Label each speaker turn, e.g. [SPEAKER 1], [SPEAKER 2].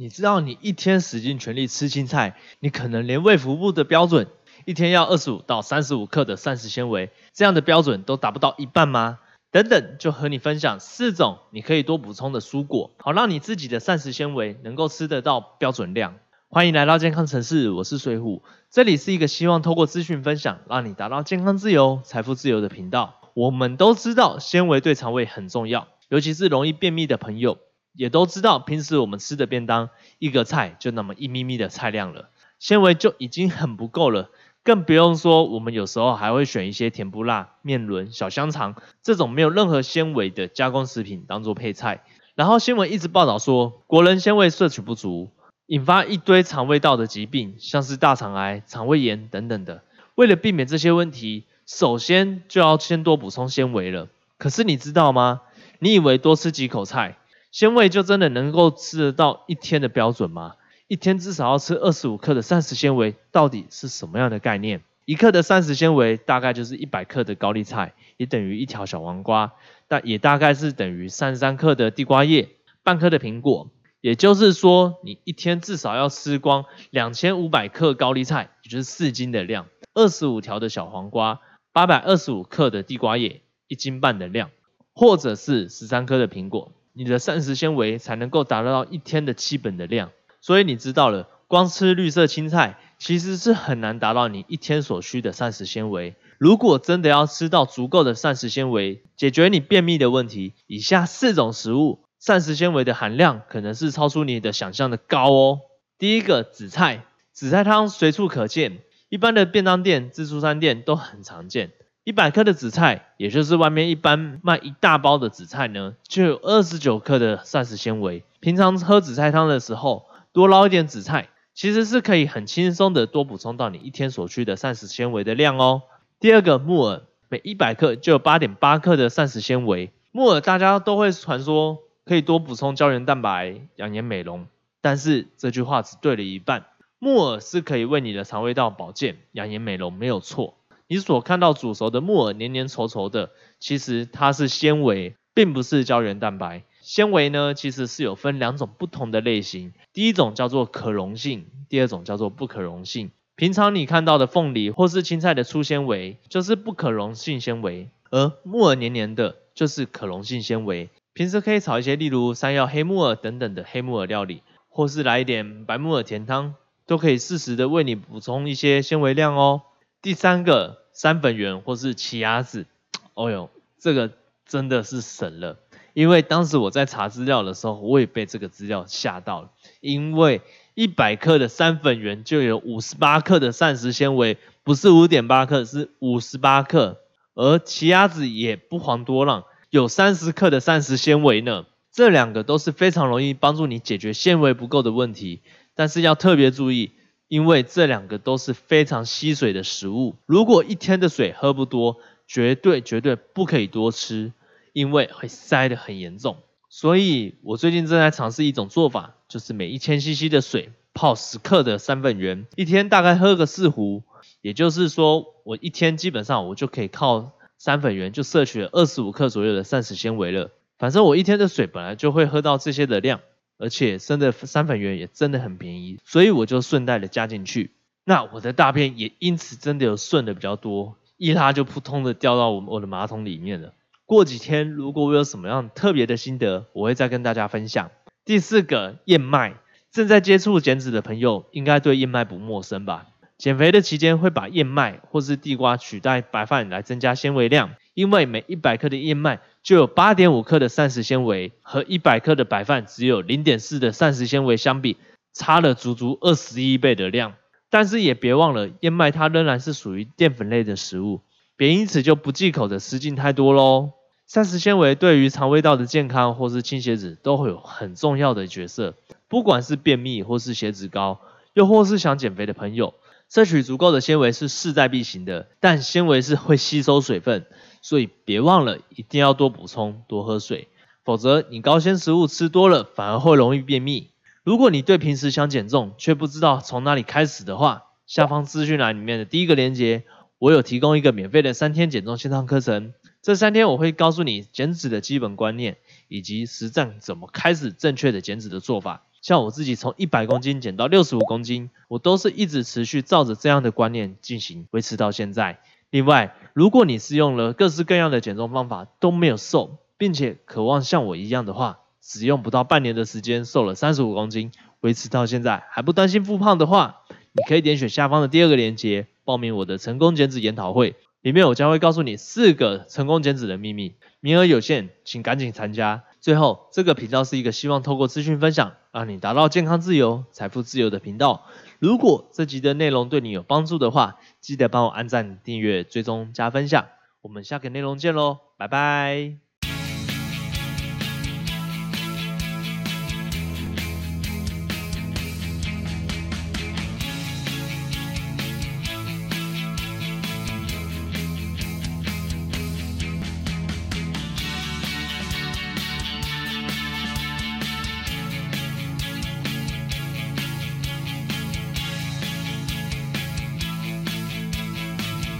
[SPEAKER 1] 你知道你一天使尽全力吃青菜，你可能连胃腹部的标准一天要二十五到三十五克的膳食纤维这样的标准都达不到一半吗？等等，就和你分享四种你可以多补充的蔬果，好让你自己的膳食纤维能够吃得到标准量。欢迎来到健康城市，我是水虎，这里是一个希望透过资讯分享，让你达到健康自由、财富自由的频道。我们都知道纤维对肠胃很重要，尤其是容易便秘的朋友，也都知道平时我们吃的便当一个菜就那么一咪咪的菜量了，纤维就已经很不够了。更不用说，我们有时候还会选一些甜不辣、面轮、小香肠这种没有任何纤维的加工食品当做配菜。然后新闻一直报道说，国人纤维摄取不足，引发一堆肠胃道的疾病，像是大肠癌、肠胃炎等等的。为了避免这些问题，首先就要先多补充纤维了。可是你知道吗？你以为多吃几口菜，纤维就真的能够吃得到一天的标准吗？一天至少要吃二十五克的膳食纤维，到底是什么样的概念？一克的膳食纤维大概就是一百克的高丽菜，也等于一条小黄瓜，但也大概是等于三十三克的地瓜叶，半颗的苹果。也就是说，你一天至少要吃光两千五百克高丽菜，也就是四斤的量；二十五条的小黄瓜，八百二十五克的地瓜叶，一斤半的量，或者是十三颗的苹果，你的膳食纤维才能够达到一天的基本的量。所以你知道了，光吃绿色青菜其实是很难达到你一天所需的膳食纤维。如果真的要吃到足够的膳食纤维，解决你便秘的问题，以下四种食物膳食纤维的含量可能是超出你的想象的高哦。第一个，紫菜，紫菜汤随处可见，一般的便当店、自助餐店都很常见。一百克的紫菜，也就是外面一般卖一大包的紫菜呢，就有二十九克的膳食纤维。平常喝紫菜汤的时候，多捞一点紫菜，其实是可以很轻松的多补充到你一天所需的膳食纤维的量哦。第二个木耳，每一百克就有八点八克的膳食纤维。木耳大家都会传说可以多补充胶原蛋白、养颜美容，但是这句话只对了一半。木耳是可以为你的肠胃道保健、养颜美容，没有错。你所看到煮熟的木耳黏黏稠稠的，其实它是纤维，并不是胶原蛋白。纤维呢，其实是有分两种不同的类型，第一种叫做可溶性，第二种叫做不可溶性。平常你看到的凤梨或是青菜的粗纤维，就是不可溶性纤维，而木耳黏黏的，就是可溶性纤维。平时可以炒一些，例如山药、黑木耳等等的黑木耳料理，或是来一点白木耳甜汤，都可以适时的为你补充一些纤维量哦。第三个，三粉圆或是奇亚籽，哦哟，这个真的是神了。因为当时我在查资料的时候，我也被这个资料吓到了。因为一百克的三粉圆就有五十八克的膳食纤维，不是五点八克，是五十八克。而奇亚籽也不遑多让，有三十克的膳食纤维呢。这两个都是非常容易帮助你解决纤维不够的问题。但是要特别注意，因为这两个都是非常吸水的食物。如果一天的水喝不多，绝对绝对不可以多吃。因为会塞得很严重，所以我最近正在尝试一种做法，就是每一千 CC 的水泡十克的三粉圆，一天大概喝个四壶，也就是说我一天基本上我就可以靠三粉圆就摄取二十五克左右的膳食纤维了。反正我一天的水本来就会喝到这些的量，而且生的三粉圆也真的很便宜，所以我就顺带的加进去。那我的大便也因此真的有顺的比较多，一拉就扑通的掉到我我的马桶里面了。过几天，如果我有什么样特别的心得，我会再跟大家分享。第四个，燕麦，正在接触减脂的朋友，应该对燕麦不陌生吧？减肥的期间会把燕麦或是地瓜取代白饭来增加纤维量，因为每一百克的燕麦就有八点五克的膳食纤维，和一百克的白饭只有零点四的膳食纤维相比，差了足足二十一倍的量。但是也别忘了，燕麦它仍然是属于淀粉类的食物，别因此就不忌口的吃进太多喽。膳食纤维对于肠胃道的健康或是清血脂都会有很重要的角色。不管是便秘或是血脂高，又或是想减肥的朋友，摄取足够的纤维是势在必行的。但纤维是会吸收水分，所以别忘了一定要多补充、多喝水，否则你高纤食物吃多了反而会容易便秘。如果你对平时想减重却不知道从哪里开始的话，下方资讯栏里面的第一个链接，我有提供一个免费的三天减重线上课程。这三天我会告诉你减脂的基本观念，以及实战怎么开始正确的减脂的做法。像我自己从一百公斤减到六十五公斤，我都是一直持续照着这样的观念进行，维持到现在。另外，如果你是用了各式各样的减重方法都没有瘦，并且渴望像我一样的话，只用不到半年的时间瘦了三十五公斤，维持到现在还不担心复胖的话，你可以点选下方的第二个链接，报名我的成功减脂研讨会。里面我将会告诉你四个成功减脂的秘密，名额有限，请赶紧参加。最后，这个频道是一个希望透过资讯分享，让你达到健康自由、财富自由的频道。如果这集的内容对你有帮助的话，记得帮我按赞、订阅、追踪、加分享。我们下个内容见喽，拜拜。